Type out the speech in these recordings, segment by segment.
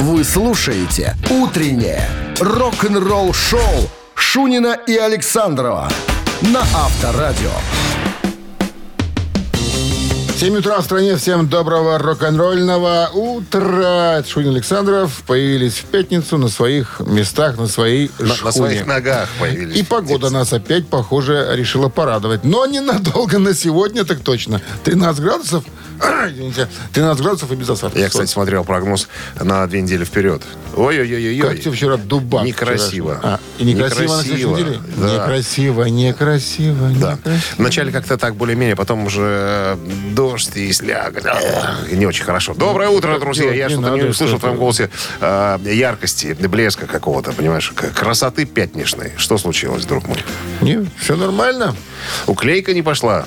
Вы слушаете «Утреннее рок-н-ролл-шоу» Шунина и Александрова на Авторадио. 7 утра в стране. Всем доброго рок-н-ролльного утра. Шунин Александров появились в пятницу на своих местах, на своей На, шхуне. на своих ногах появились. И погода нас опять, похоже, решила порадовать. Но ненадолго на сегодня, так точно. 13 градусов, извините, 13 градусов и без осадков. Я, кстати, смотрел прогноз на две недели вперед. Ой-ой-ой-ой. Как тебе вчера дубак? Некрасиво. вчерашний? А, и некрасиво, на Некрасиво, неделе? да. Некрасиво, некрасиво, Да. некрасиво. Вначале как-то так более-менее, потом уже э, дождь и слякоть. Не очень хорошо. Доброе утро, так друзья. Я что-то не услышал в твоем голосе э, яркости, блеска какого-то, понимаешь, красоты пятничной. Что случилось, друг мой? Не, все нормально. Уклейка не пошла.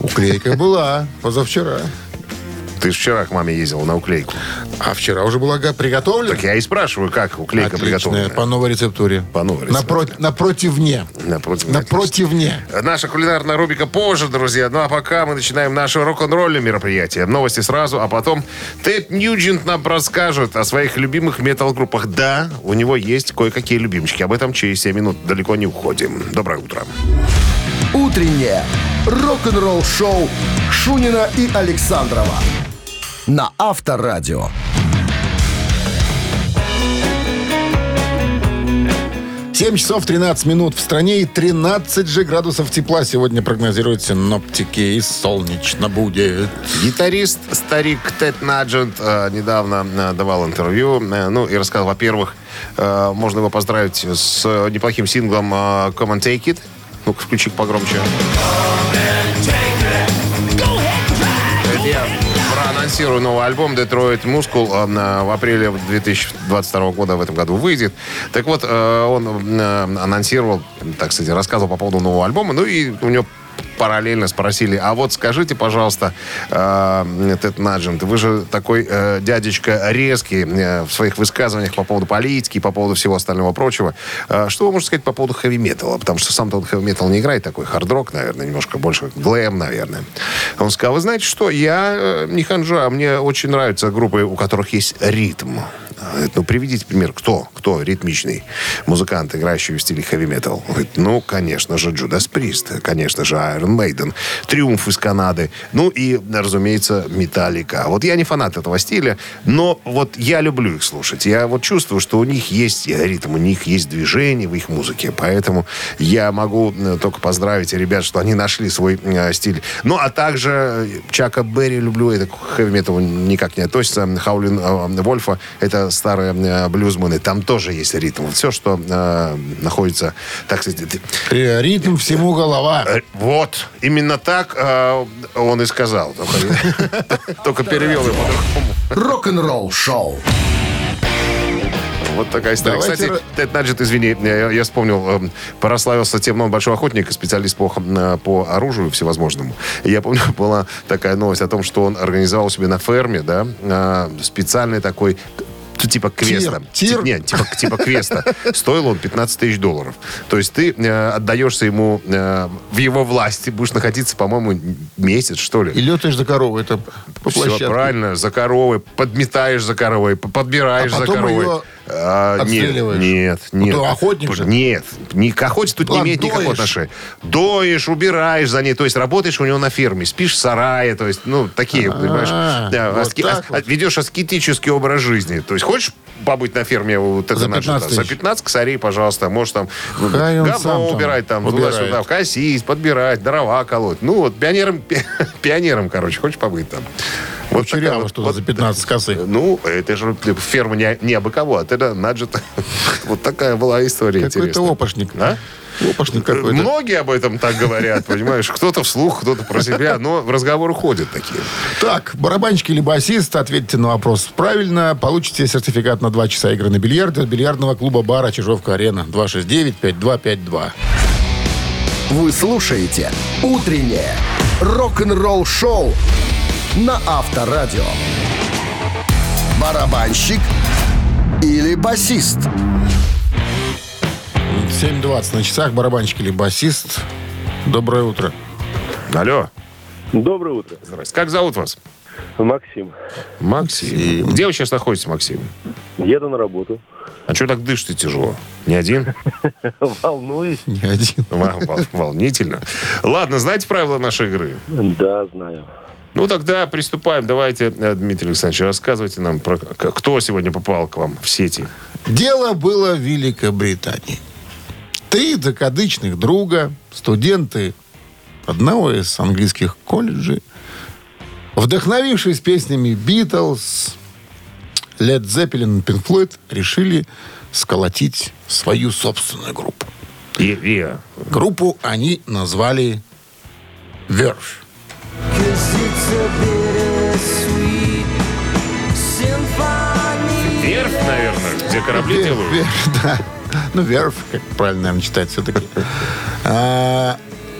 Уклейка была позавчера. Ты вчера к маме ездил на уклейку. А вчера уже была приготовлена. Так я и спрашиваю, как уклейка Отличная, приготовлена. по новой рецептуре. По новой рецептуре. Напро- напротивне. Напротив. Напротивне. Наша кулинарная рубрика позже, друзья. Ну а пока мы начинаем наше рок-н-ролльное мероприятие. Новости сразу, а потом Тед Ньюджент нам расскажет о своих любимых метал-группах. Да, у него есть кое-какие любимчики. Об этом через 7 минут. Далеко не уходим. Доброе утро. «Утреннее рок-н-ролл-шоу» Шунина и Александрова на Авторадио. Семь часов 13 минут в стране и 13 же градусов тепла сегодня прогнозируют синоптики. И солнечно будет. Гитарист, старик Тед Наджент э, недавно э, давал интервью. э, ну и рассказал, во-первых, можно его поздравить с неплохим синглом Come and Take It. Ну-ка, включи погромче. Это я проанонсирую новый альбом Detroit Muscle. Э, в апреле 2022 года в этом году выйдет. Так вот, э, он э, анонсировал, так сказать, рассказывал по поводу нового альбома. Ну и у него параллельно спросили, а вот скажите, пожалуйста, э, Тед Наджент, вы же такой э, дядечка резкий э, в своих высказываниях по поводу политики, по поводу всего остального прочего. Э, что вы можете сказать по поводу хэви-металла? Потому что сам-то он хэви-метал не играет, такой хард-рок, наверное, немножко больше глэм, наверное. Он сказал, вы знаете что, я не ханжа, мне очень нравятся группы, у которых есть ритм. Э, Ну, приведите пример, кто? Кто ритмичный музыкант, играющий в стиле хэви-метал? Ну, конечно же, Джудас Прист, конечно же, Iron Maiden, Триумф из Канады, ну и, разумеется, Металлика. Вот я не фанат этого стиля, но вот я люблю их слушать. Я вот чувствую, что у них есть ритм, у них есть движение в их музыке, поэтому я могу только поздравить ребят, что они нашли свой э, стиль. Ну, а также э, Чака Берри люблю, это к хэви-металу никак не относится. Хаулин Вольфа, это старые э, блюзмены, там тоже есть ритм. Вот все, что э, находится, так сказать, Э, Ритм всему голова. Э, Вот, именно так э, он и сказал. Только, перевел его по-другому. Рок-н-ролл-шоу. Вот такая история. Давайте Кстати, Тед Наджет, извини, я, я вспомнил, прославился тем, но он большой охотник, и специалист по, по оружию всевозможному. Я помню, была такая новость о том, что он организовал себе на ферме, да, специальный такой типа квеста. Тир. Тип- нет, типа, типа квеста. Стоил он 15 тысяч долларов. То есть ты э, отдаешься ему э, в его власти, будешь находиться, по-моему, месяц, что ли. И летаешь за корову. Это по Все площадке. правильно, за коровой, подметаешь за коровой, подбираешь А за потом коровой. ее А, нет, нет, Ну, нет. ты охотник же. Нет, ни к охоте тут не Ладно, имеет никакого доишь. отношения. Доишь, убираешь за ней, то есть работаешь у него на ферме, спишь в сарае, то есть, ну, такие, понимаешь, да, вот аски- ас- вот. ведешь аскетический образ жизни. То есть хочешь побыть на ферме вот это За наджета? 15 За тысяч. 15 косарей, пожалуйста, можешь там ну, говно убирать, там, убирает. туда-сюда, косить, подбирать, дрова колоть. Ну, вот пионером, пионером, короче, хочешь побыть там? Вот Кучеряво вот- что-то вот за 15 косы. ну, это же ферма не, не абы кого, а это Наджет. Вот такая была история Какой-то интересная. опошник. А? Опошник какой-то. Многие об этом так говорят, понимаешь? Кто-то вслух, кто-то про себя, но в разговоры ходят такие. Так, барабанщик или басист, ответьте на вопрос правильно. Получите сертификат на 2 часа игры на бильярде от бильярдного клуба бара Чижовка-Арена. 269-5252. Вы слушаете «Утреннее рок-н-ролл-шоу» на Авторадио. Барабанщик или басист? 7.20 на часах. Барабанщик или басист. Доброе утро. Алло, Доброе утро. здрасте. Как зовут вас? Максим, Максим. Где вы сейчас находитесь, Максим? еду на работу. А что так дышите тяжело? Не один? Волнуюсь. Не один. Вол- вол- Волнительно. Ладно, знаете правила нашей игры? Да, знаю. Ну, тогда приступаем. Давайте, э, Дмитрий Александрович, рассказывайте нам, про кто сегодня попал к вам в сети. Дело было в Великобритании. Три закадычных друга, студенты одного из английских колледжей, вдохновившись песнями Битлз, Led Zeppelin и Pink Floyd, решили сколотить свою собственную группу. И, и, Группу они назвали Verve. Верфь, наверное, где корабли Вер- делают. Вер- да. Ну, Верф, как правильно, наверное, читать все-таки.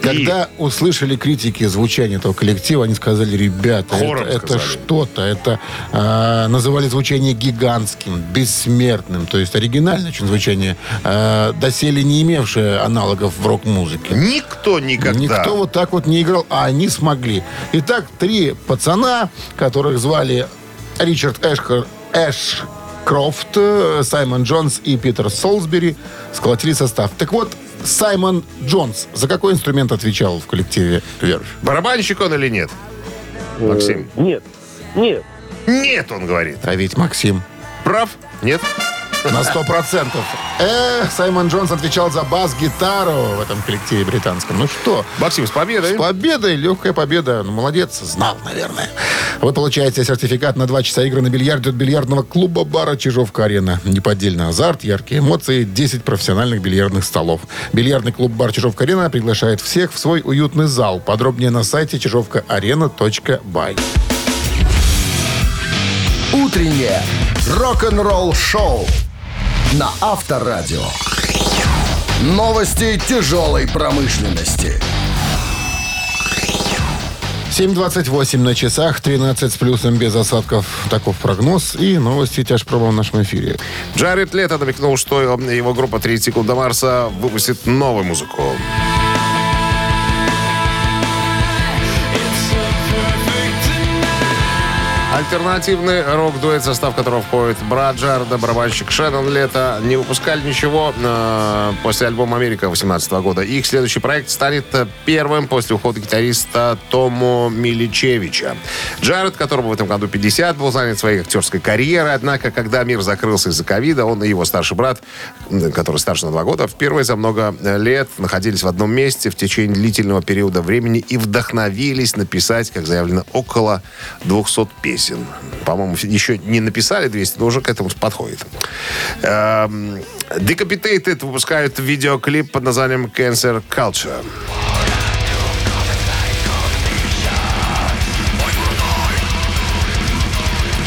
Когда услышали критики звучания этого коллектива, они сказали, ребята, Хором это, это что-то. Это а, называли звучание гигантским, бессмертным. То есть оригинальное очень звучание, а, доселе не имевшее аналогов в рок-музыке. Никто никогда. Никто вот так вот не играл, а они смогли. Итак, три пацана, которых звали Ричард Эшкер, Эшкрофт, э, Саймон Джонс и Питер Солсбери, сколотили состав. Так вот, Саймон Джонс за какой инструмент отвечал в коллективе Верфь? Барабанщик он или нет? Максим. Э, Нет. Нет. Нет, он говорит. А ведь Максим Прав? Нет? На сто процентов. Эх, Саймон Джонс отвечал за бас-гитару в этом коллективе британском. Ну что, Максим, с победой. С победой, легкая победа. Ну, молодец, знал, наверное. Вы получаете сертификат на 2 часа игры на бильярде от бильярдного клуба бара Чижовка-Арена. Неподдельный азарт, яркие эмоции, 10 профессиональных бильярдных столов. Бильярдный клуб бар Чижовка-Арена приглашает всех в свой уютный зал. Подробнее на сайте чижовкаарена.бай. Утреннее рок-н-ролл-шоу на Авторадио. Новости тяжелой промышленности. 7.28 на часах, 13 с плюсом без осадков. Таков прогноз и новости тяжпроба в нашем эфире. Джаред Лето намекнул, что его группа 30 секунд до Марса выпустит новую музыку. Альтернативный рок-дуэт, состав которого входит брат Джареда, барабанщик Шеннон Лето, не выпускали ничего э, после альбома «Америка» 2018 года. Их следующий проект станет э, первым после ухода гитариста Тому Миличевича. Джаред, которому в этом году 50, был занят своей актерской карьерой, однако, когда мир закрылся из-за ковида, он и его старший брат, который старше на два года, впервые за много э, лет находились в одном месте в течение длительного периода времени и вдохновились написать, как заявлено, около 200 песен. По-моему, еще не написали 200, но уже к этому подходит. Эм, Decapitated выпускают видеоклип под названием Cancer Culture.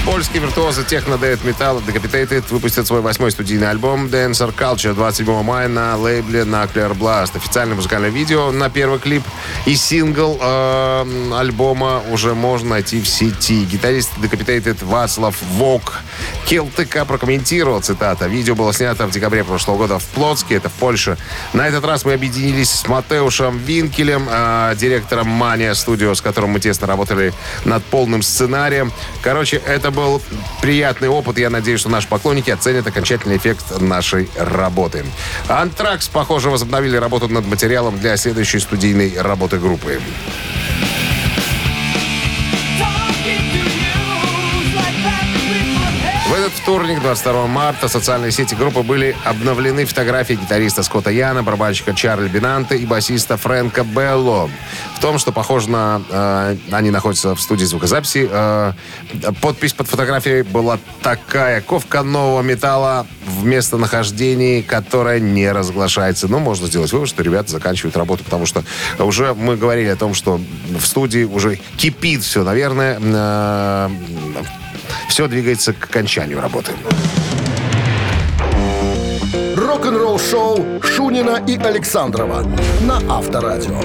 Польские виртуозы техно дэвид металла Decapitated выпустят свой восьмой студийный альбом Dancer Culture 27 мая на лейбле Nuclear Blast. Официальное музыкальное видео на первый клип и сингл э, альбома уже можно найти в сети. Гитарист Decapitated Вацлав Вок КЛТК прокомментировал, цитата, «Видео было снято в декабре прошлого года в Плотске, это в Польше. На этот раз мы объединились с Матеушем Винкелем, э, директором Мания Студио, с которым мы тесно работали над полным сценарием. Короче, это был приятный опыт. Я надеюсь, что наши поклонники оценят окончательный эффект нашей работы. Антракс, похоже, возобновили работу над материалом для следующей студийной работы группы. В этот вторник, 22 марта, социальные сети группы были обновлены фотографии гитариста Скотта Яна, барабанщика Чарли Бинанте и басиста Фрэнка Белло. В том, что, похоже на... э, они находятся в студии звукозаписи. э, подпись под фотографией была такая. Ковка нового металла в местонахождении, которое не разглашается. Но можно сделать вывод, что ребята заканчивают работу, потому что уже мы говорили о том, что в студии уже кипит все, наверное. э, все двигается к окончанию работы. Рок-н-ролл-шоу Шунина и Александрова на Авторадио.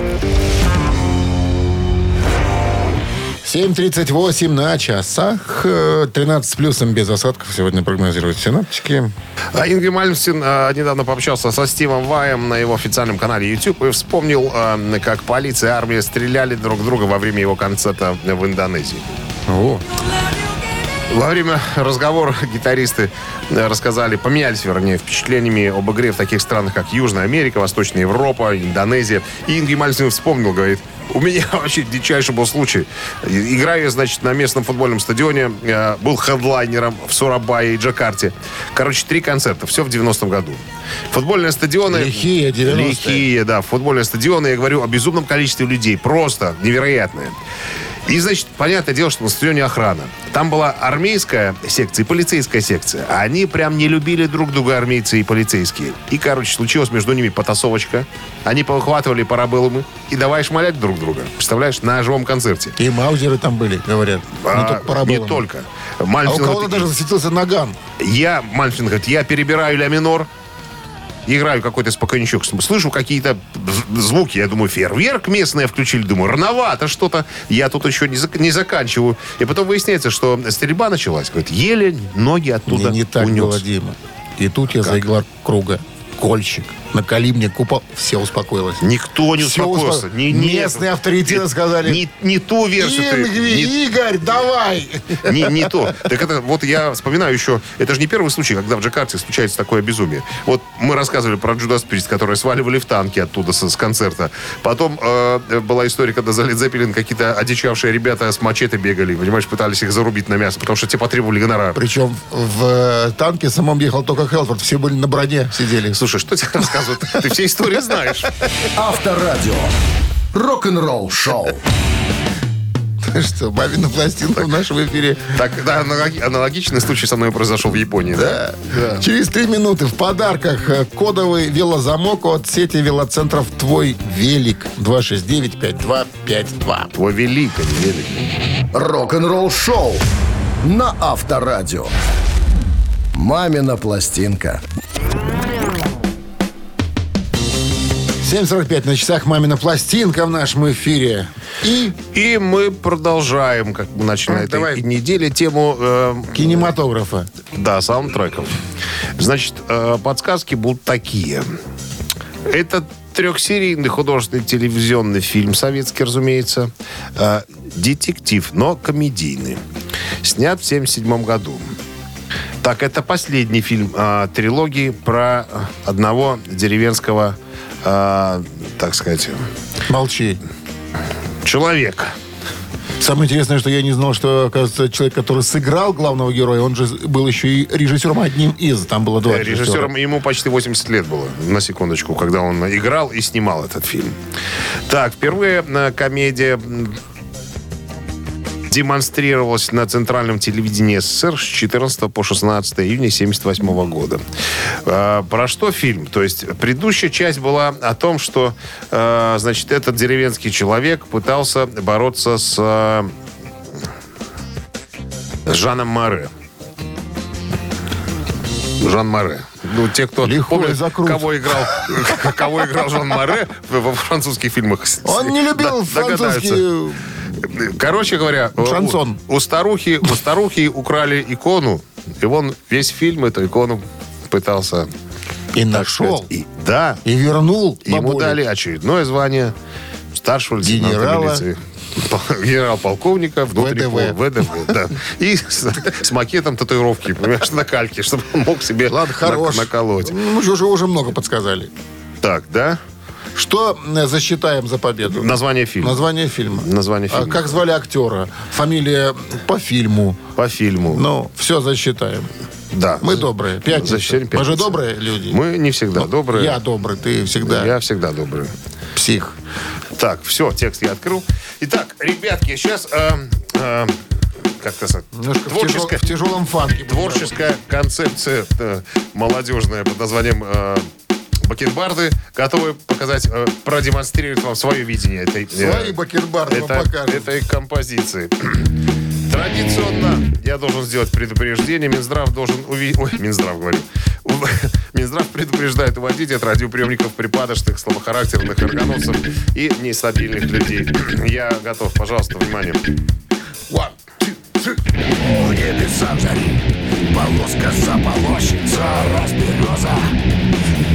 7.38 на часах. Э, 13 с плюсом без осадков сегодня прогнозируют синаптики. А Ингви Мальмстин э, недавно пообщался со Стивом Ваем на его официальном канале YouTube и вспомнил, э, как полиция и армия стреляли друг в друга во время его концерта в Индонезии. О, Во время разговора гитаристы э, рассказали, поменялись, вернее, впечатлениями об игре в таких странах, как Южная Америка, Восточная Европа, Индонезия. И Инги Мальцев вспомнил, говорит, у меня вообще дичайший был случай. Играю, значит, на местном футбольном стадионе. э, Был хедлайнером в Сурабае и Джакарте. Короче, три концерта. Все в 90-м году. Футбольные стадионы... Лихие 90-е. Лихие, да. Футбольные стадионы, я говорю о безумном количестве людей. Просто невероятное. И, значит, понятное дело, что на стадионе охрана. Там была армейская секция и полицейская секция. А Они прям не любили друг друга, армейцы и полицейские. И, короче, случилась между ними потасовочка. Они повыхватывали парабеллумы и давай шмалять друг друга. Представляешь, на живом концерте. и маузеры там были, говорят. не А, только парабеллумы. не только. А у кого-то даже засветился наган. я, Мальцин говорит, я перебираю ля минор, играю какой-то спокойничок, слышу какие-то звуки, я думаю, фейерверк местные включили, думаю, рановато что-то, я тут еще не, зак- не заканчиваю. И потом выясняется, что стрельба началась, говорит, еле ноги оттуда не, не так унес. было, Дима. И тут я заиграл круга. Кольчик. Накали мне купол. Все успокоилось. Никто не Всё успокоился. успо- Не- нет. Местные авторитеты сказали, Не, не ту версию ты... Ингви, не- Игорь, давай! Не, не то. Так это, вот я вспоминаю еще, это же не первый случай, когда в Джакарте случается такое безумие. Вот мы рассказывали про Джудас Прист, которые сваливали в танки оттуда с, с концерта. Потом э, была история, когда за Лед Зеппелин какие-то одичавшие ребята с мачете бегали, понимаешь, пытались их зарубить на мясо, потому что те потребовали гонорар. Причем в э, танке самом ехал только Хелфорд. Все были на броне, сидели. Слушай, что тебе рассказывают? Ты все истории знаешь. Авторадио. Рок-н-ролл шоу. Что, мамина пластинка в нашем эфире. Так, да, аналоги- аналогичный случай со мной произошел в Японии. Да? Да. Через три минуты в подарках э, кодовый велозамок от сети велоцентров «Твой велик». 269-5252. Твой велик, а не велик. Рок-н-ролл шоу на Авторадио. Мамина пластинка. 7.45 на часах «Мамина пластинка» в нашем эфире. И И мы продолжаем, как мы начали на этой давай. неделе, тему э, кинематографа. Да, саундтреков. Значит, э, подсказки будут такие. Это трехсерийный художественный телевизионный фильм, советский, разумеется. Э, детектив, но комедийный. Снят в 1977 году. Так, это последний фильм э, трилогии про одного деревенского, э, так сказать, Молчи. человека. Самое интересное, что я не знал, что, оказывается, человек, который сыграл главного героя, он же был еще и режиссером одним из. Там было два режиссера. Режиссером ему почти 80 лет было, на секундочку, когда он играл и снимал этот фильм. Так, впервые э, комедия демонстрировалась на центральном телевидении СССР с 14 по 16 июня 1978 года. Э, Про что фильм? То есть предыдущая часть была о том, что э, значит, этот деревенский человек пытался бороться с, э, с Жаном Маре. Жан Маре. Ну, те, кто помнит, кого играл, кого играл Жан Маре в- во французских фильмах. Он не любил догадаются. французский... Короче говоря, у- Шансон. У, старухи, у старухи украли икону, и он весь фильм эту икону пытался И нашел. сказать, И, да, И вернул ему бабулю. дали очередное звание старшего Генерала. Генерал-полковника в ВДВ. ВДВ, да. И с, с макетом татуировки, понимаешь, на кальке, чтобы он мог себе Ладно, хорош. наколоть. Ну, Мы же уже, уже много подсказали. Так, да? Что э, засчитаем за победу? Название фильма. Название фильма. Название А фильма. как звали актера? Фамилия по фильму. По фильму. Ну, все засчитаем. да. Мы добрые. Пятница. Засчитаем Мы же пятница. добрые люди. Мы не всегда добрые. Я добрый, ты всегда Я всегда добрый. псих. Так, все, текст я открыл. Итак, ребятки, сейчас э, как-то сказать, Немножко в, творческая, тяжел- в тяжелом фанке. творческая концепция э, молодежная под названием э, Бакенбарды, готовы показать, э, продемонстрировать вам свое видение этой, э, Свои бакенбарды это- этой композиции. Традиционно я должен сделать предупреждение. Минздрав должен увидеть... Ой, Минздрав говорю. Минздрав предупреждает уводить от радиоприемников припадочных, слабохарактерных органовцев и нестабильных людей. Я готов. Пожалуйста, внимание. One, two, three. В небеса зари, полоска заполощется, раз береза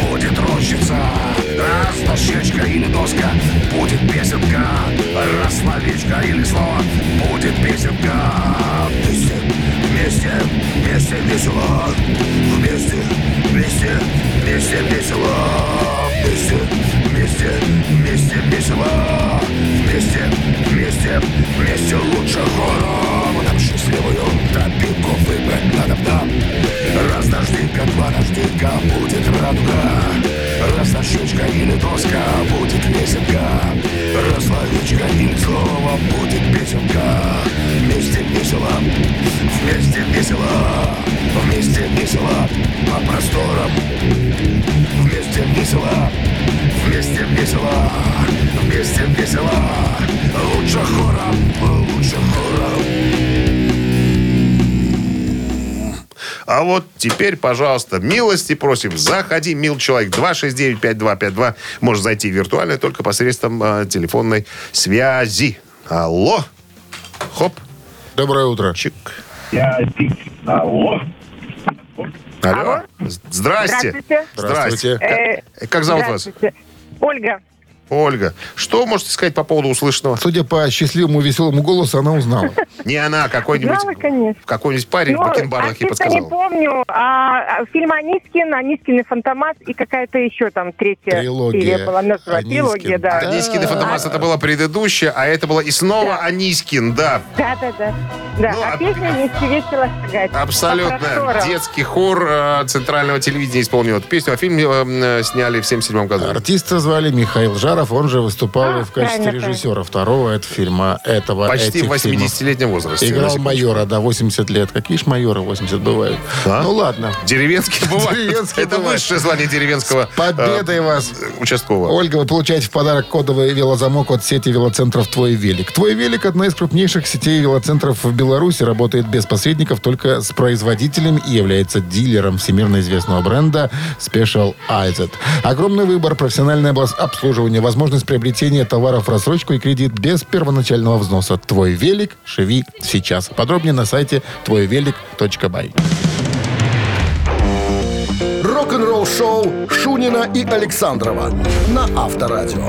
будет рощица Раз дощечка или доска будет песенка Раз словечко или слово будет песенка. Вместе, вместе, вместе весело Вместе, вместе, вместе весело. Вместе, вместе, вместе весело. Вместе, вместе, вместе лучше доска, будет лесенка Раз словечко или слово, будет песенка. Вместе весело, вместе весело Вместе весело, по просторам. Вместе весело, вместе весело Вместе весело, лучше хором А вот теперь, пожалуйста, милости просим. Заходи, мил человек. 269-5252. Можешь зайти виртуально только посредством э, телефонной связи. Алло. Хоп. Доброе утро. Чик. Алло. Алло. Здрасте. Здравствуйте. Здравствуйте. Э, Как зовут вас? здравствуйте. Ольга. Ольга. Что можете сказать по поводу услышанного? Судя по счастливому веселому голосу, она узнала. Не она, какой-нибудь... Знала, конечно. Какой-нибудь парень в Ну, бакенбардах ей артиста не подсказал. помню. А, а, фильм Анискин, Анискин и Фантомас и какая-то еще там третья Трилогия. серия была. Названа. Анискин. Трилогия, да. Анискин и Фантомас это была предыдущая, а это была и снова. Анискин, да. Да, да, да. Да, Ну, а- а песня вместе весело шагать. По Абсолютно. просторам. Детский хор э, центрального телевидения исполнил эту песню, а фильм э, э, сняли в 77 году. Артиста звали Михаил Жаров, он же выступал А, в качестве режиссера второго этого фильма, этого Почти в этих фильмов. 80-летнем возрасте. Играл майора, да, 80 лет. Какие ж майоры 80 бывают? А? Ну ладно. Деревенский бывает. Деревенский это высшее звание деревенского Победой вас! э, участкового. Ольга, вы получаете в подарок кодовый велозамок от сети велоцентров «Твой велик». «Твой велик» — одна из крупнейших сетей велоцентров в Беларуси, работает без посредников, только с производителем и является дилером всемирно известного бренда Special IZ. Огромный выбор, профессиональное обслуживание, возможность приобретения товаров в рассрочку и кредит без первоначального взноса. «Твой велик» живи сейчас. Подробнее на сайте твойвелик.бай. Рок-н-ролл шоу Шунина и Александрова на Авторадио.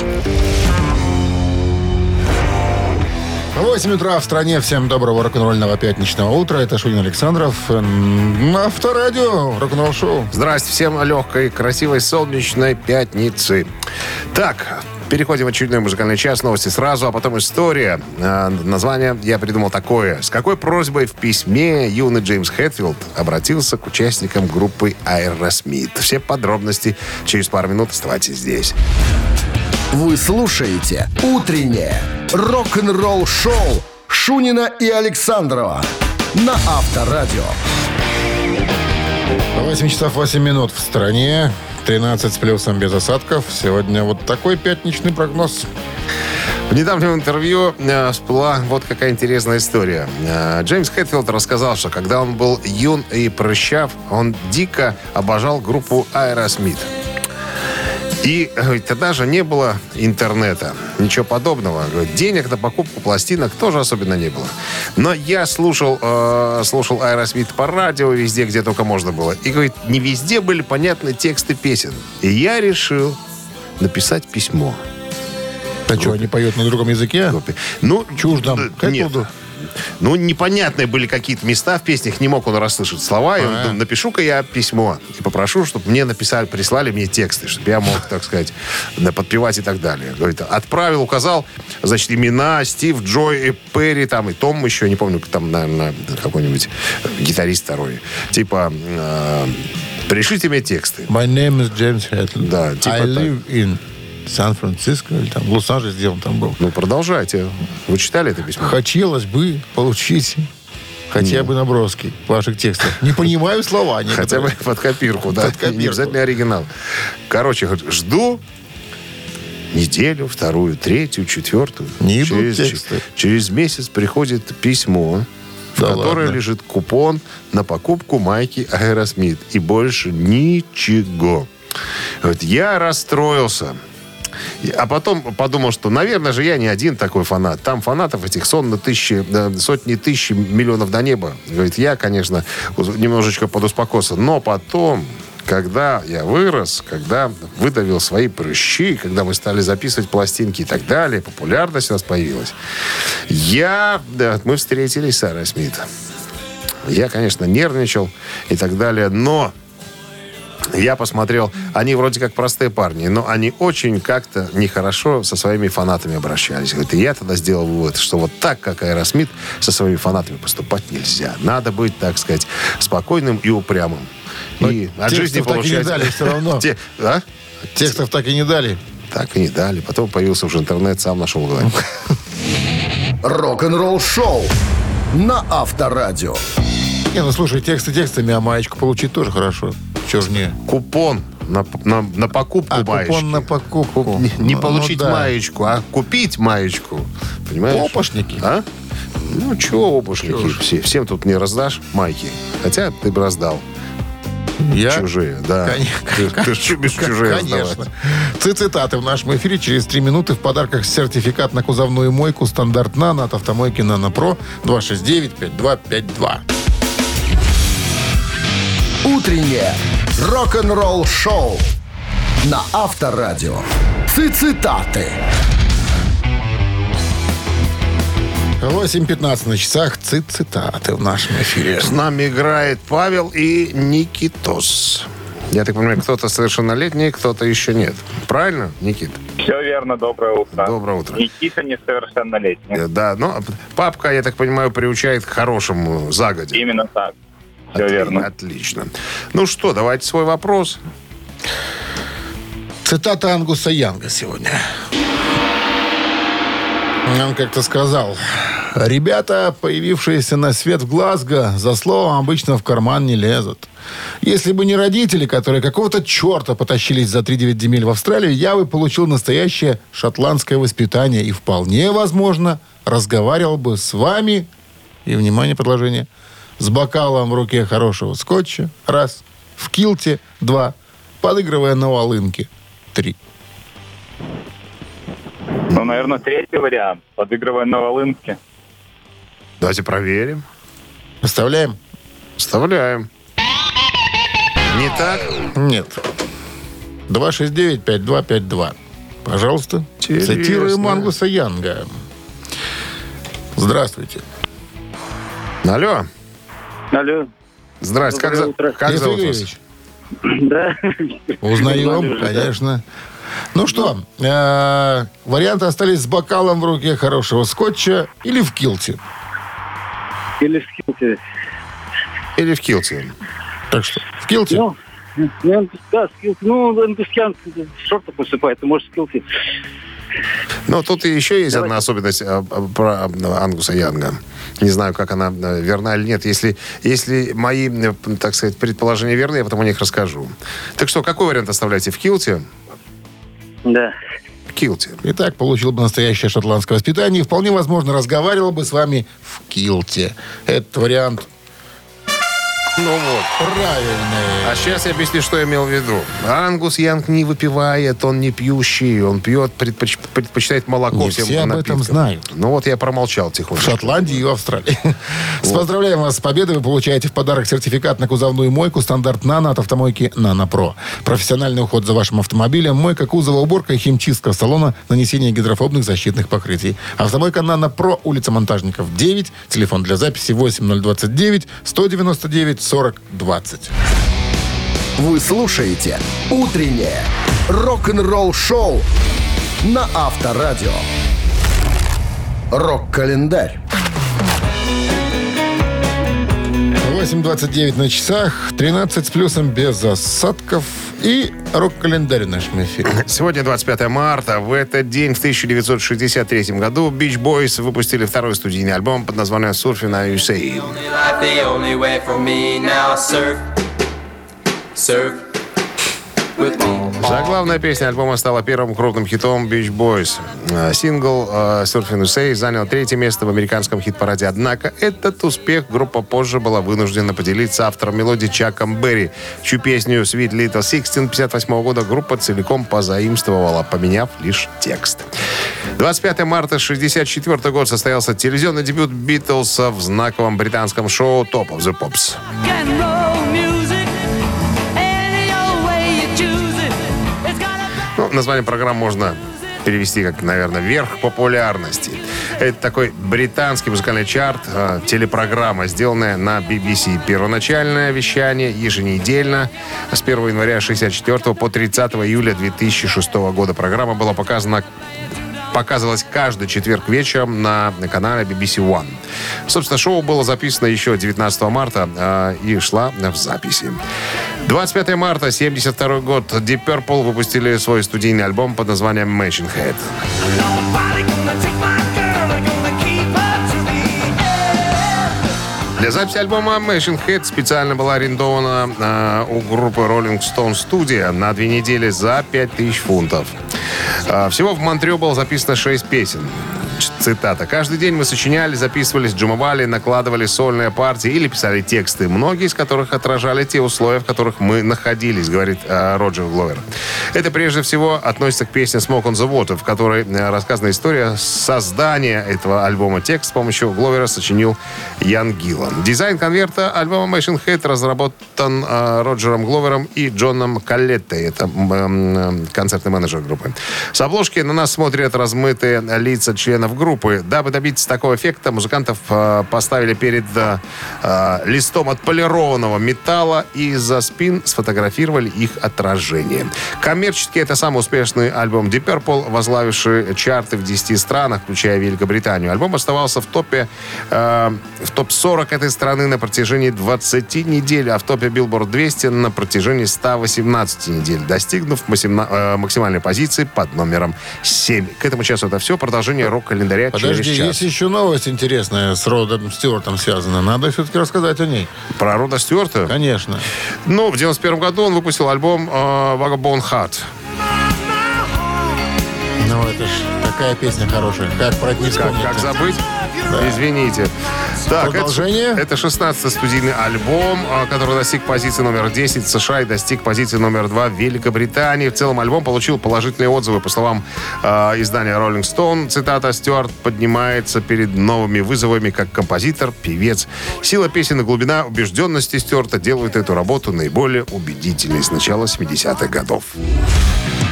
8 утра в стране. Всем доброго рок-н-ролльного пятничного утра. Это Шунин Александров. На авторадио. Рок-н-ролл шоу. Здрасте всем легкой, красивой, солнечной пятницы. Так, переходим в очередной музыкальный час. Новости сразу, а потом история. А, название я придумал такое. С какой просьбой в письме юный Джеймс Хэтфилд обратился к участникам группы Aerosmith? Все подробности через пару минут. Оставайтесь здесь. Вы слушаете «Утреннее рок-н-ролл-шоу» Шунина и Александрова на Авторадио. 8 часов 8 минут в стране. 13 с плюсом без осадков. Сегодня вот такой пятничный прогноз. В недавнем интервью э, всплыла вот какая интересная история. Э, Джеймс Хэтфилд рассказал, что когда он был юн и прыщав, он дико обожал группу Aerosmith. И говорит, тогда же не было интернета, ничего подобного. Говорит, денег на покупку пластинок тоже особенно не было. Но я слушал, э, слушал Aerosmith по радио везде, где только можно было. И говорит, не везде были понятны тексты песен. И я решил написать письмо. А что, они поют на другом языке? Ну, Чуждом. д- Нет. Хэтфилду? Ну, непонятные были какие-то места в песнях, не мог он расслышать слова. И он напишу-ка я письмо и попрошу, чтобы мне написали, прислали мне тексты, чтобы я мог, так сказать, подпевать и так далее. Говорит, отправил, указал, значит, имена Стив, Джой и Перри, там, и Том еще, не помню, там, наверное, какой-нибудь гитарист второй. Типа, э, пришлите мне тексты. My name is James Hetfield. Да, типа I так. live in Сан-Франциско, или там в Лос-Анджелесе, где он там был. Ну, продолжайте. Вы читали это письмо? Хотелось бы получить хотя бы наброски ваших текстов. Не понимаю слова Хотя бы под копирку, да. Под копирку. Не обязательно оригинал. Короче, жду неделю, вторую, третью, четвертую. Не через, тексты. через месяц приходит письмо, в Да которое ладно? лежит купон на покупку майки Аэросмит. И больше ничего. Вот я расстроился. А потом подумал, что, наверное же, я не один такой фанат. Там фанатов этих сотни, тысячи, сотни тысяч, миллионов до неба. Говорит, я, конечно, немножечко подуспокоился. Но потом, когда я вырос, когда выдавил свои прыщи, когда мы стали записывать пластинки и так далее, популярность у нас появилась, я, да, мы встретились с Аэросмит. Я, конечно, нервничал и так далее, но я посмотрел, они вроде как простые парни, но они очень как-то нехорошо со своими фанатами обращались. Говорит, и я тогда сделал вывод, что вот так, как Аэросмит, со своими фанатами поступать нельзя. Надо быть, так сказать, спокойным и упрямым. Но и от жизни текстов так и не получать... дали всё равно. Те- а? Текстов так и не дали. Так и не дали. Потом появился уже интернет, сам нашел говорит. Рок-н-ролл шоу на Авторадио. Не, ну слушай, тексты текстами, а маечку получить тоже хорошо. Чего ж не? Купон на, на, на покупку А, маечки. купон на покупку. Не, не Ну, получить ну да. маечку, а купить маечку. Понимаешь? Опошники. А? Ну, чего опошники? Все, всем тут не раздашь майки. Хотя ты бы раздал. Я? Чужие, да. Конечно. Ты, ты любишь чужие Конечно. раздавать. Цитаты в нашем эфире. Через три минуты в подарках сертификат на кузовную мойку стандарт «Нано» от автомойки «Нано Про» 269-5252. Утреннее рок-н-ролл шоу на Авторадио. Цитаты. 8.15 на часах. Цит цитаты в нашем эфире. С нами играет Павел и Никитос. Я так понимаю, кто-то совершеннолетний, кто-то еще нет. Правильно, Никит? Все верно, доброе утро. Доброе утро. Никита несовершеннолетний. Э, Да, но папка, я так понимаю, приучает к хорошему загоде. Именно так. Все Отли- верно. Отлично. Ну что, давайте свой вопрос. Цитата Ангуса Янга сегодня. Он как-то сказал, ребята, появившиеся на свет в Глазго, за словом обычно в карман не лезут. Если бы не родители, которые какого-то черта потащились за 3-9 земель в Австралию, я бы получил настоящее шотландское воспитание и вполне возможно разговаривал бы с вами, и, внимание, предложение, с бокалом в руке хорошего скотча, раз, в килте, два, подыгрывая на волынке, три. Ну, наверное, третий вариант. Подыгрывая на волынке. Давайте проверим. Оставляем? Вставляем. Не так? Нет. 269-5252. Пожалуйста. Интересно. Цитируем Ангуса Янга. Здравствуйте. Алло. Алло. Здрасте. Как, за- как зовут вас? Да. Узнаем, конечно. Ну что, э, варианты остались с бокалом в руке хорошего скотча или в килте. Или в скилте. Или в Килте? Так что, в килте? Ну, ну, да, скилти. Ну, ангустьян шорты посыпает, ты можешь скилти. Ну, тут и еще есть одна особенность а, а, про а, Ангуса Янга. Не знаю, как она а, верна или нет. Если, если мои, э, так сказать, предположения верны, я потом о них расскажу. Так что, какой вариант оставляете? В Килте? Да. В Килте. Итак, получил бы настоящее шотландское воспитание и вполне возможно разговаривал бы с вами в килте. Этот вариант Ну вот. правильный. А сейчас я объясню, что я имел в виду. Ангус Янг не выпивает, он не пьющий, он пьет, предпоч- предпочитает молоко Не всем все об этом напиткам. знают. Ну вот я промолчал В тихонько. Шотландии и в Австралии. С поздравляем вас с победой. Вы получаете в подарок сертификат на кузовную мойку стандарт «Нано» от автомойки «Нано Про». Профессиональный уход за вашим автомобилем, мойка кузова, уборка и химчистка салона, нанесение гидрофобных защитных покрытий. Автомойка «Нано Про», улица Монтажников, 9. Телефон для записи 8029 199 40 20. Вы слушаете «Утреннее рок-н-ролл-шоу» на Авторадио. Рок-календарь. 8.29 на часах, 13 с плюсом без осадков и рок-календарь в нашем эфире. Сегодня 25 марта. В этот день, в 1963 году, Beach Boys выпустили второй студийный альбом под названием «Surfing на USA». Surf, surf. Заглавная песня альбома стала первым крупным хитом Beach Boys. Э, Сингл э, «Surfing USA» занял третье место в американском хит-параде. Однако этот успех группа позже была вынуждена поделиться автором мелодии Чаком Берри, чью песню «Sweet Little Sixteen» 58 года группа целиком позаимствовала, поменяв лишь текст. 25 марта 64 год состоялся телевизионный дебют Битлз в знаковом британском шоу «Top of the Pops». Название программы можно перевести как, наверное, верх популярности. Это такой британский музыкальный чарт, э, телепрограмма, сделанная на BBC. Первоначальное вещание еженедельно с 1 января 64 по 30 июля 2006 года. Программа была показана показывалась каждый четверг вечером на, на канале BBC One. Собственно, шоу было записано еще 19 марта э, и шла в записи. 25 марта, 72 год, Deep Purple выпустили свой студийный альбом под названием Machine Head. Для записи альбома Machine Head специально была арендована э, у группы Rolling Stone Studio на две недели за 5000 фунтов. Э, всего в Монтрео было записано 6 песен. Цитата. «Каждый день мы сочиняли, записывались, джумовали, накладывали сольные партии или писали тексты, многие из которых отражали те условия, в которых мы находились», говорит э, Роджер Гловер. Это прежде всего относится к песне «Smoke on the Water», в которой э, рассказана история создания этого альбома. Текст с помощью Гловера сочинил Ян Гиллан. Дизайн конверта альбома Machine Head разработан э, Роджером Гловером и Джоном Каллеттой. Это концертный менеджер группы. С обложки на нас смотрят размытые лица членов группы. Дабы добиться такого эффекта, музыкантов э, поставили перед э, э, листом отполированного металла и за спин сфотографировали их отражение. Коммерчески это самый успешный альбом Deep Purple, возглавивший чарты в 10 странах, включая Великобританию. Альбом оставался в топе э, в топ-40 этой страны на протяжении 20 недель, а в топе Billboard 200 на протяжении 118 недель, достигнув э, максимальной позиции под номером 7. К этому часу это все. Продолжение рок-календаря Подожди, через час. есть еще новость интересная с Родом Стюартом связана. Надо все-таки рассказать о ней. Про Рода Стюарта? Конечно. Ну, в 91 году он выпустил альбом э, Vagabond Heart. Ну, это ж такая песня хорошая. Как про это не Как, как забыть? Извините. Так, Продолжение? Это, это 16 студийный альбом, а, который достиг позиции номер 10 в США и достиг позиции номер 2 в Великобритании. В целом альбом получил положительные отзывы. По словам э, издания Rolling Stone, цитата, Стюарт поднимается перед новыми вызовами как композитор, певец. Сила песен и глубина убежденности Стюарта делают эту работу наиболее убедительной с начала 70-х годов.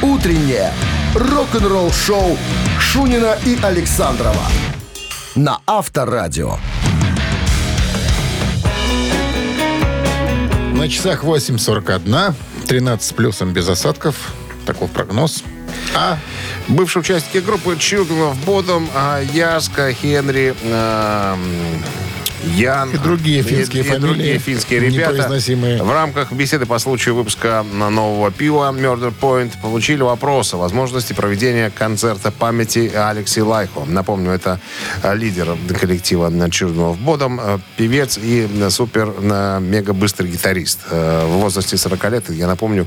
Утреннее рок-н-ролл-шоу Шунина и Александрова на Авторадио. На часах 8.41, 13 с плюсом без осадков. Таков прогноз. А Бывшие участники группы Children of Bodom, а, Яска, Хенри, а, Ян. И другие финские и- и фамилии, другие финские ребята. В рамках беседы по случаю выпуска на нового пива Murder Point получили вопрос о возможности проведения концерта памяти Алекси Лайхо. Напомню, это а, лидер коллектива of Bodom, а, певец и а, супер а, мега быстрый гитарист. В возрасте 40 лет, я напомню,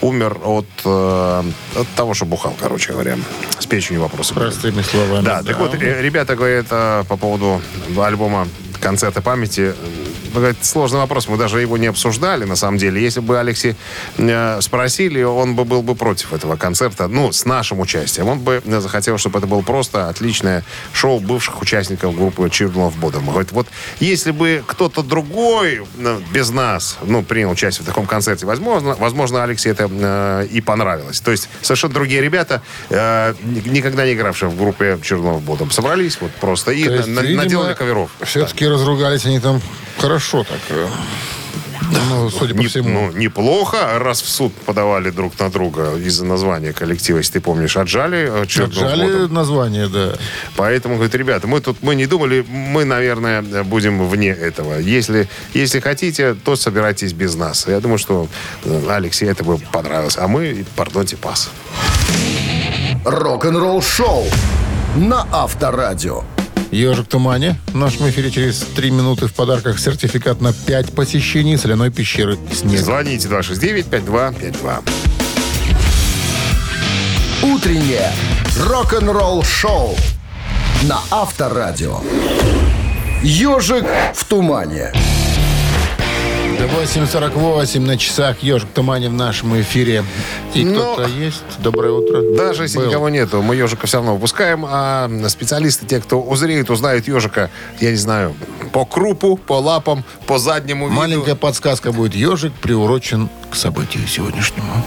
умер от, от того, что бухал, короче говоря. С печенью вопросы. были. простыми словами. Да, так вот, э, ребята говорят э, по поводу альбома концерта памяти. Сложный вопрос. Мы даже его не обсуждали, на самом деле. Если бы Алекси э, спросили, он бы был бы против этого концерта, ну, с нашим участием. Он бы э, захотел, чтобы это было просто отличное шоу бывших участников группы of Bodom. Говорит, вот если бы кто-то другой э, без нас, ну, принял участие в таком концерте, возможно, возможно Алексе это э, и понравилось. То есть совершенно другие ребята, э, ни- никогда не игравшие в группе Чернов Бодом, собрались вот просто и есть, на- видимо, наделали коверов. Все-таки разругались они там хорошо так. э, Ну, судя по Не- всему. ну, неплохо, раз в суд подавали друг на друга из-за названия коллектива, если ты помнишь, отжали э, Отжали Бодом. название, да. Поэтому, говорит, ребята, мы тут мы не думали, мы, наверное, будем вне этого. Если, если хотите, то собирайтесь без нас. Я думаю, что э, Алексею это бы понравилось. А мы, пардонте, пас. Рок-н-ролл-шоу на Авторадио. Ежик в тумане. В нашем эфире через три минуты в подарках сертификат на 5 посещений соляной пещеры «Снег». Звоните 269-5252. Утреннее рок-н-ролл-шоу на Авторадио. Ежик в тумане. 8.48 на часах «Ежик тумане» в нашем эфире. И Но- кто-то есть. Доброе утро. Даже если Был. никого нету, мы ежика все равно выпускаем, а специалисты, те, кто узреют, узнают ежика, я не знаю, по крупу, по лапам, по заднему виду. Маленькая подсказка будет. Ежик приурочен к событию сегодняшнему.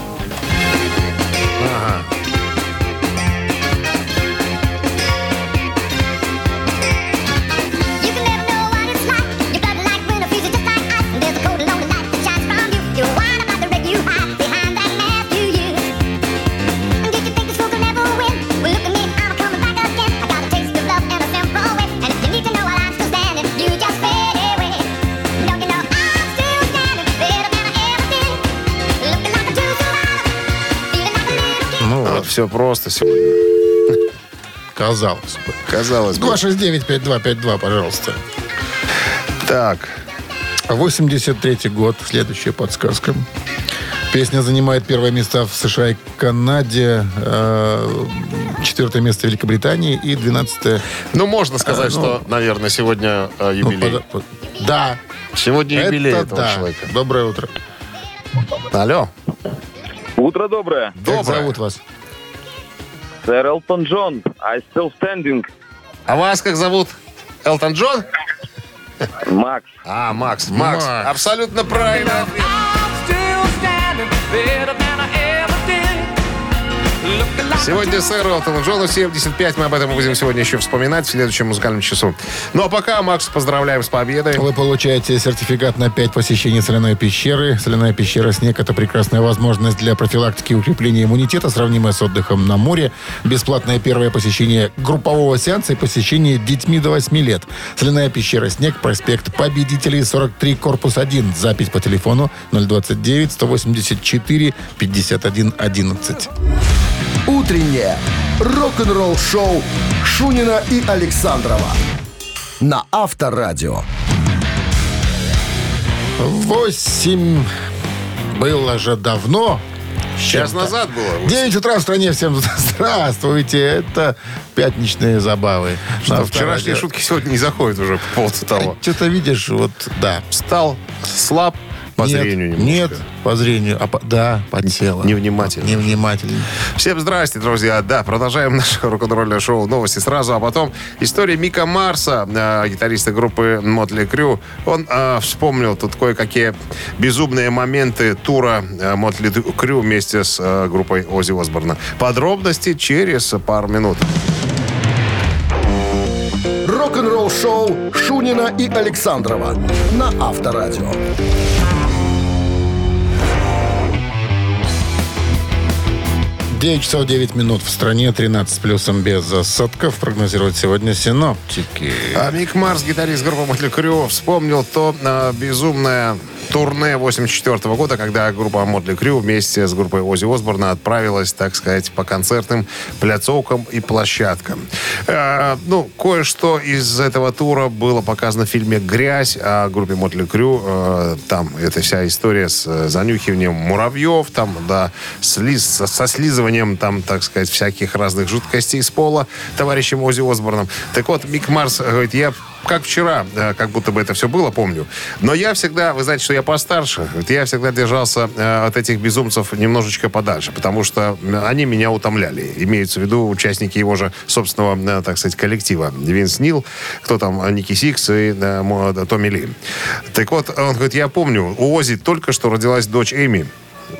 Все просто сегодня. Казалось бы. Казалось бы. 269-5252, пожалуйста. Так, 83 год. Следующая подсказка. Песня занимает первое место в США и Канаде, э, четвертое место в Великобритании и двенадцатое... ну можно сказать, А, ну, что, наверное, сегодня э, ну, юбилей. пода- под- да, Сегодня юбилей это этого да. человека. Доброе утро. Алло. Утро доброе. Как Доброе. зовут вас? Сэр Элтон Джон. I still standing. А вас как зовут? Элтон Джон? Макс. А, Макс. Макс. Макс. Абсолютно правильно. Сегодня сэр Элтону Джону 75. Мы об этом будем сегодня еще вспоминать в следующем музыкальном часу. Ну а пока, Макс, поздравляем с победой. Вы получаете сертификат на 5 посещений соляной пещеры. Соляная пещера «Снег» — это прекрасная возможность для профилактики и укрепления иммунитета, сравнимая с отдыхом на море. Бесплатное первое посещение группового сеанса и посещение детьми до 8 лет. Соляная пещера «Снег», проспект Победителей, 43, корпус 1. Запись по телефону 029 184 51 11. Утреннее рок-н-ролл-шоу Шунина и Александрова на Авторадио. 8 было же давно. Час Чем-то. назад было. 9 утра в стране. Всем здравствуйте. Это пятничные забавы. Что, вчерашние шутки сегодня не заходят уже по поводу того. Что-то видишь, вот, да. Стал слаб по нет, зрению немножко. Нет, по зрению. А по- да, подсела. Невнимательно. Невнимательно. Всем здрасте, друзья. Да, продолжаем наше рок-н-ролльное шоу «Новости» сразу, а потом история Мика Марса, э, гитариста группы Мотли Крю. Он э, вспомнил тут кое-какие безумные моменты тура Мотли Крю вместе с э, группой Ози Осборна. Подробности через пару минут. Рок-н-ролл-шоу Шунина и Александрова на Авторадио. 9 часов 9 минут в стране, 13 с плюсом без осадков. Прогнозируют сегодня синоптики. А Мик Марс, гитарист группы Мотли Крю, вспомнил то э, безумное турне 84 года, когда группа Мотли Крю вместе с группой Ози Осборна отправилась, так сказать, по концертным пляцовкам и площадкам. Э, ну, кое-что из этого тура было показано в фильме «Грязь» о группе Мотли Крю. Э, там эта вся история с э, занюхиванием муравьев, там, да, слиз, со, со слизыванием, там, так сказать, всяких разных жидкостей с пола товарищем Ози Осборном. Так вот, Мик Марс говорит, я как вчера, э, как будто бы это все было, помню. Но я всегда, вы знаете, что я постарше, я всегда держался э, от этих безумцев немножечко подальше, потому что они меня утомляли. Имеются в виду участники его же собственного, э, так сказать, коллектива. Винс Нил, кто там, Ники Сикс и Томми Ли. Так вот, он говорит, я помню, у Ози только что родилась дочь Эми.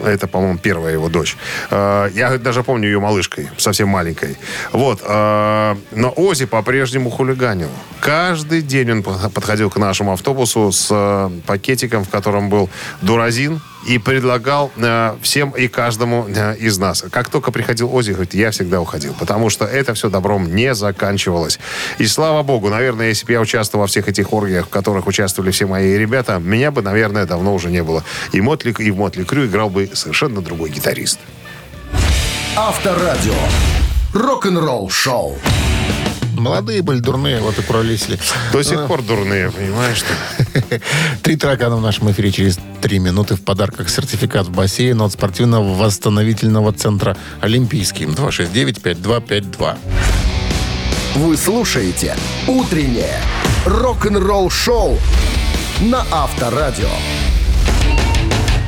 Это, по-моему, первая его дочь. Э, Я даже помню ее малышкой, совсем маленькой. Вот. э, Но Ози по-прежнему хулиганил. Каждый день он по- подходил к нашему автобусу с э, пакетиком, в котором был дуразин, и предлагал э, всем и каждому э, из нас. Как только приходил Ози, говорит, я всегда уходил, потому что это все добром не заканчивалось. И слава богу, наверное, если бы я участвовал во всех этих оргиях, в которых участвовали все мои ребята, меня бы, наверное, давно уже не было. И, Мотли, и в Мотли Крю играл бы совершенно другой гитарист. Авторадио. Рок-н-ролл-шоу. Молодые были дурные, вот и пролезли. До сих пор дурные, понимаешь? Три таракана в нашем эфире через три минуты. В подарках сертификат в бассейн от спортивного восстановительного центра «Олимпийский». 269-5252. Вы слушаете «Утреннее рок-н-ролл-шоу» на Авторадио.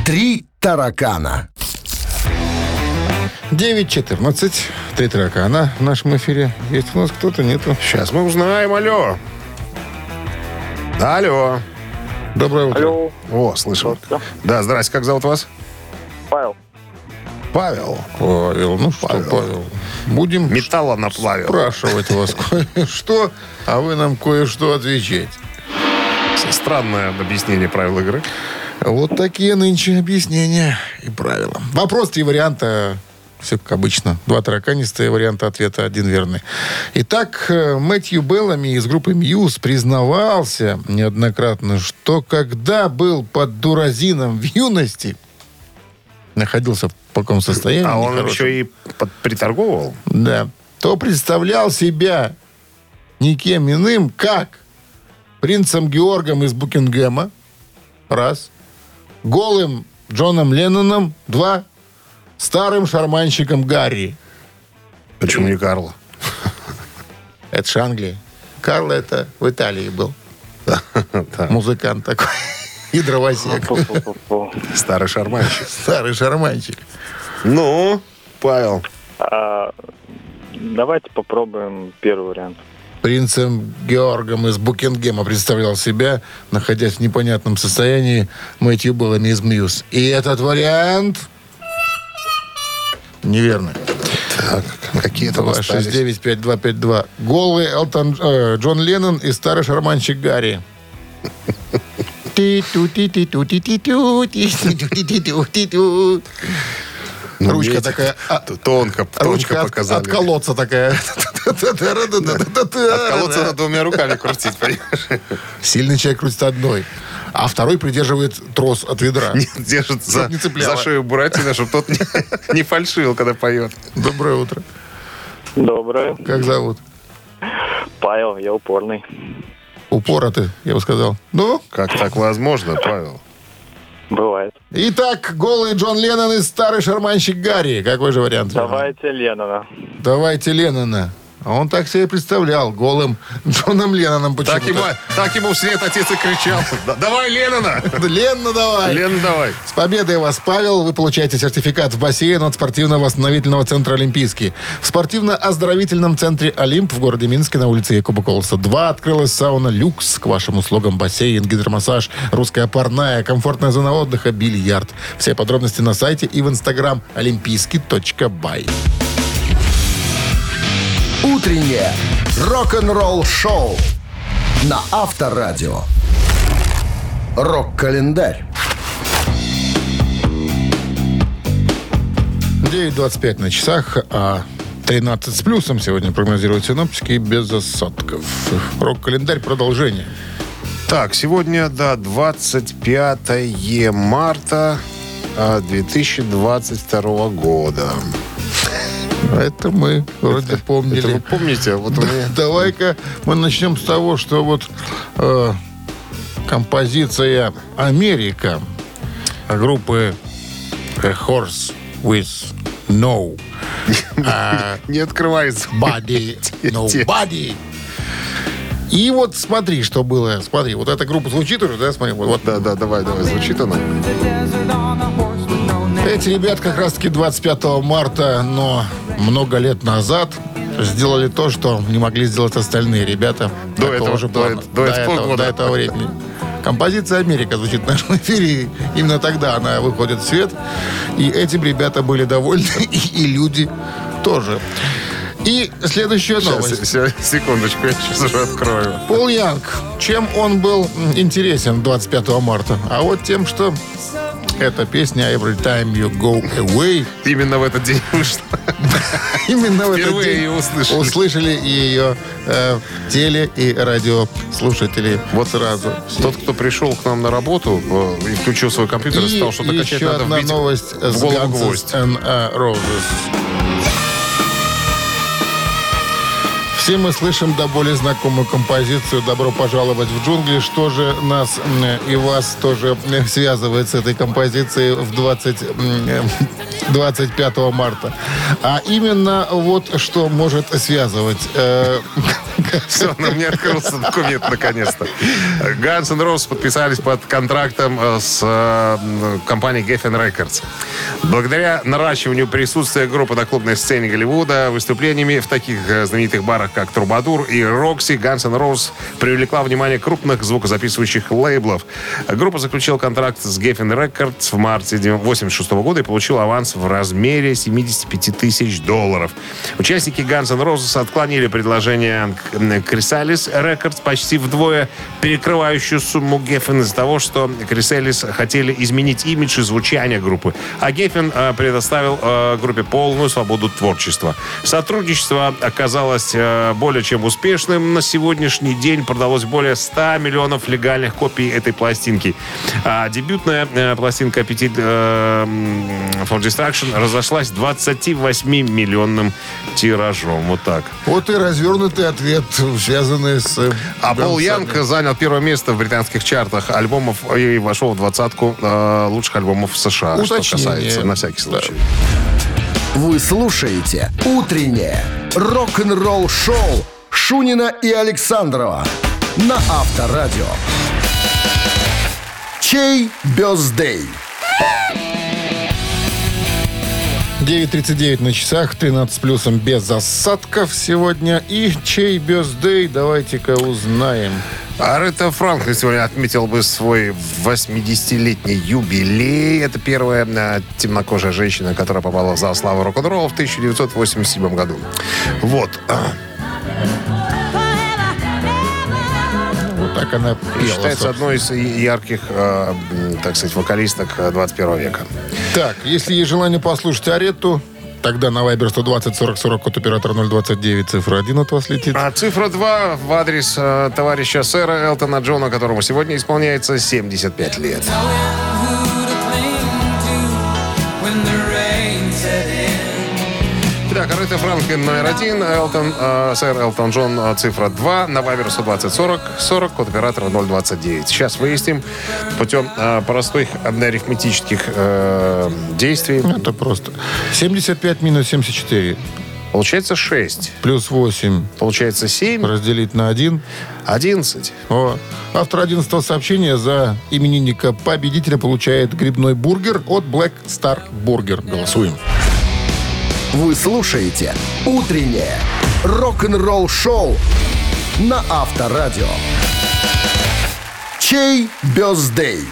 Три таракана. 9.14. Три таракана в нашем эфире. Есть у нас кто-то? Нету. Сейчас мы узнаем. Алло. Алло. Доброе утро. Алло. О, слышал. Да, здрасте. Как зовут вас? Павел. Павел. Павел, ну что, Павел. Павел, будем Металла наплавил. спрашивать вас кое-что, а вы нам кое-что отвечать. Странное объяснение правил игры. Вот такие нынче объяснения и правила. Вопрос три варианта. Все как обычно. Два тараканистые варианта ответа, один верный. Итак, э, Мэтью Беллами из группы Мьюз признавался неоднократно, что когда был под дуразином в юности, находился в таком состоянии. А он нехорошем, еще и под- приторговывал? Да. То представлял себя никем иным, как принцем Георгом из Букингема. Раз. Голым Джоном Ленноном. Два. Старым шарманщиком Гарри. Почему не Карла? Это же Англия. Карл это в Италии был. Музыкант такой. И дровосек. Старый шарманщик. Старый шарманщик. Ну, Павел. А, давайте попробуем первый вариант. Принцем Георгом из Букингема представлял себя, находясь в непонятном состоянии, Мэтью Беллами из Мьюз. И этот вариант... Неверно. Так, какие там остались? 269-5252. Голый Элтон, э, Джон Леннон и старый шарманщик Гарри. Ручка такая... Тонко, тонко Ручка от, показали. от колодца такая. От колодца надо двумя руками крутить, понимаешь? Сильный человек крутит одной, а второй придерживает трос от ведра. Держит за, не за шею Буратино, чтобы тот не, не фальшивил, когда поет. Доброе утро. Доброе. Как зовут? Павел, я упорный. Упора ты, я бы сказал. Ну, Как так возможно, Павел? Бывает. итак, голый Джон Леннон и старый шарманщик Гарри. Какой же вариант? Давайте Леннона. Давайте Леннона. А он так себе представлял, голым Джоном Ленноном почему-то. Так ему, так ему вслед отец и кричал. «Да- Давай, Леннона! Ленна, давай! Лена, давай. С победой вас, Павел. Вы получаете сертификат в бассейн от спортивно-восстановительного центра «Олимпийский». В спортивно-оздоровительном центре «Олимп» в городе Минске на улице Якуба Колоса 2 открылась сауна «Люкс». К вашим услугам бассейн, гидромассаж, русская парная, комфортная зона отдыха, бильярд. Все подробности на сайте и в инстаграм олимпийский.бай. Утреннее рок-н-ролл-шоу на Авторадио. Рок-календарь. 9.25 на часах, а 13 с плюсом сегодня прогнозируют синоптики и без осадков. Рок-календарь продолжение. Так, сегодня, да, 25 марта а, 2022 года. Это мы вроде помнили. Это вы помните? Вот меня... Давай-ка мы начнем с того, что вот э, композиция «Америка» группы A Horse with No а, Не открывается. Body Nobody. И вот смотри, что было. Смотри, вот эта группа звучит уже, да? Смотри, вот, вот Да, да, давай, давай, звучит она. Эти ребят как раз-таки 25 марта, но много лет назад сделали то, что не могли сделать остальные ребята. До этого- же до эт- до этого до этого времени. Композиция «Америка» звучит в нашем эфире. Именно тогда она выходит в свет. И этим ребята были довольны, и, и люди тоже. И следующая новость. Сейчас, се- секундочку, я сейчас уже открою. Пол Янг. Чем он был интересен 25 марта? А вот тем, что эта песня «Every time you go away» Именно в этот день вышла. именно в этот день ее услышали. услышали ее э, теле- и радиослушатели вот сразу. Тот, кто пришел к нам на работу э, и включил свой компьютер и, И сказал, что качать еще надо одна новость в с голову Guns гвоздь. Roses. Все мы слышим до боли знакомую композицию «Добро пожаловать в джунгли». Что же нас и вас тоже м, связывает с этой композицией в 20, м, э, 25 марта? А именно вот что может связывать. Все, на мне открылся документ наконец-то. Guns N' Roses подписались под контрактом э, с э, компанией Geffen Records. Благодаря наращиванию присутствия группы на клубной сцене Голливуда, выступлениями в таких э, знаменитых барах, как Трубадур и Рокси, Guns N' Roses привлекла внимание крупных звукозаписывающих лейблов. Группа заключила контракт с Geffen Records в марте 1986 года и получила аванс в размере 75 тысяч долларов. Участники Guns N' Roses отклонили предложение Chrysalis Records, почти вдвое перекрывающую сумму Geffen из-за того, что Chrysalis хотели изменить имидж и звучание группы. А Geffen э, предоставил э, группе полную свободу творчества. Сотрудничество оказалось э, более чем успешным. На сегодняшний день продалось более 100 миллионов легальных копий этой пластинки. А дебютная пластинка Appetite for Destruction разошлась 28-миллионным тиражом. Вот так. Вот и развернутый ответ, связанный с... э, А Пол. Янг занял первое место в британских чартах альбомов и вошел в двадцатку э, лучших альбомов США, что Уточнение. касается, на всякий случай. Вы слушаете «Утреннее рок-н-ролл-шоу» Шунина и Александрова на Авторадио. Чей бездей? 9.39 на часах, 13 с плюсом без осадков сегодня. И чей бездей, давайте-ка узнаем. Аретта Франклин сегодня отметил бы свой 80-летний юбилей. Это первая э, темнокожая женщина, которая попала в зал славы рок-н-ролла в 1987 году. Вот. Так она пела. Считается собственно. одной из ярких, э, так сказать, вокалисток э, 21 века. Так, если есть желание послушать Аретту, тогда на Viber 120 40 40 код оператора 029, цифра 1 от вас летит. А цифра 2 в адрес э, товарища сэра Элтона Джона, которому сегодня исполняется 75 лет. Итак, Аретта Франклин номер один, Элтон, э, сэр Элтон Джон э, цифра 2, на Вайбер 120 40 40, код оператора 029. Сейчас выясним путем э, простых арифметических э, действий. Это просто. 75 минус 74 Получается 6, плюс 8 получается 7, разделить на 1. 11. О, автор 11 сообщения за именинника победителя получает грибной бургер от Black Star Burger. Голосуем. Вы слушаете «Утреннее рок-н-ролл-шоу» на Авторадио. Чей бездей?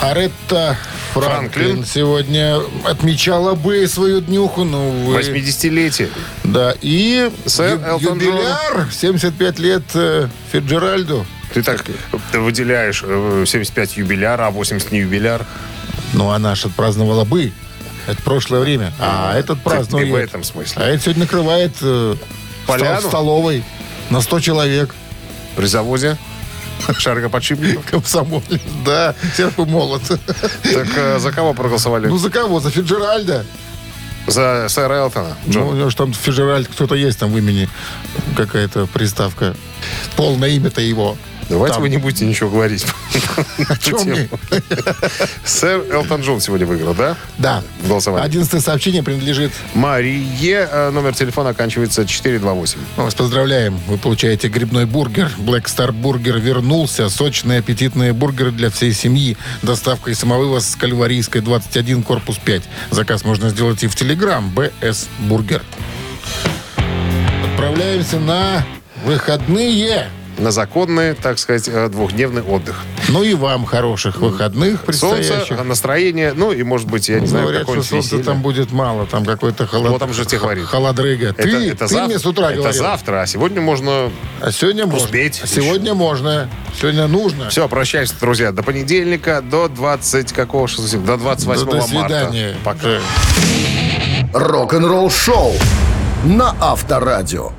Аретта Франклин, Франклин. сегодня отмечала бы свою днюху, но вы... 80-летие. Да, и Сэр ю- Элтон юбиляр 75 лет э, Фиджеральду. Ты так ты выделяешь э, 75 юбиляр, а 80 не юбиляр. Ну, она же отпраздновала бы. Это прошлое время. А этот празднует. в этом смысле. А это сегодня накрывает э, Поляну? стол- столовой на 100 человек. При завозе шарикоподшипников. Комсомолец, да, серп и молот. Так э, за кого проголосовали? Ну, за кого? За Фиджеральда? За сэра Элтона. Ну, у него же там Фиджеральд, кто-то есть там в имени, какая-то приставка. Полное имя-то его. Давайте Там. вы не будете ничего говорить. О чем? Сэр Элтон Джон сегодня выиграл, да? Да. В голосовании. Одиннадцатое сообщение принадлежит Марие. э, Номер телефона оканчивается 428. Мы вас поздравляем. Вы получаете грибной бургер. Black Star Burger вернулся. Сочные, аппетитные бургеры для всей семьи. Доставка и самовывоз с Кальварийской 21, корпус 5. Заказ можно сделать и в Телеграм. БС Бургер. Отправляемся на выходные. На законный, так сказать, э, двухдневный отдых. Ну и вам хороших выходных Солнце, предстоящих. настроение, ну и, может быть, я не знаю, Говорят, что солнца веселье. там будет мало. Там какой-то холод... Вот там же тебе говорит. холодрыга. Это, ты это ты зав- мне с утра Это говорил. завтра, а сегодня можно... А сегодня можно. Успеть А Сегодня можно. Сегодня нужно. Все, прощаюсь, друзья. До понедельника, до 20... Какого? что за- До 28 До, до марта. свидания. Пока. Рок-н-ролл-шоу на Авторадио.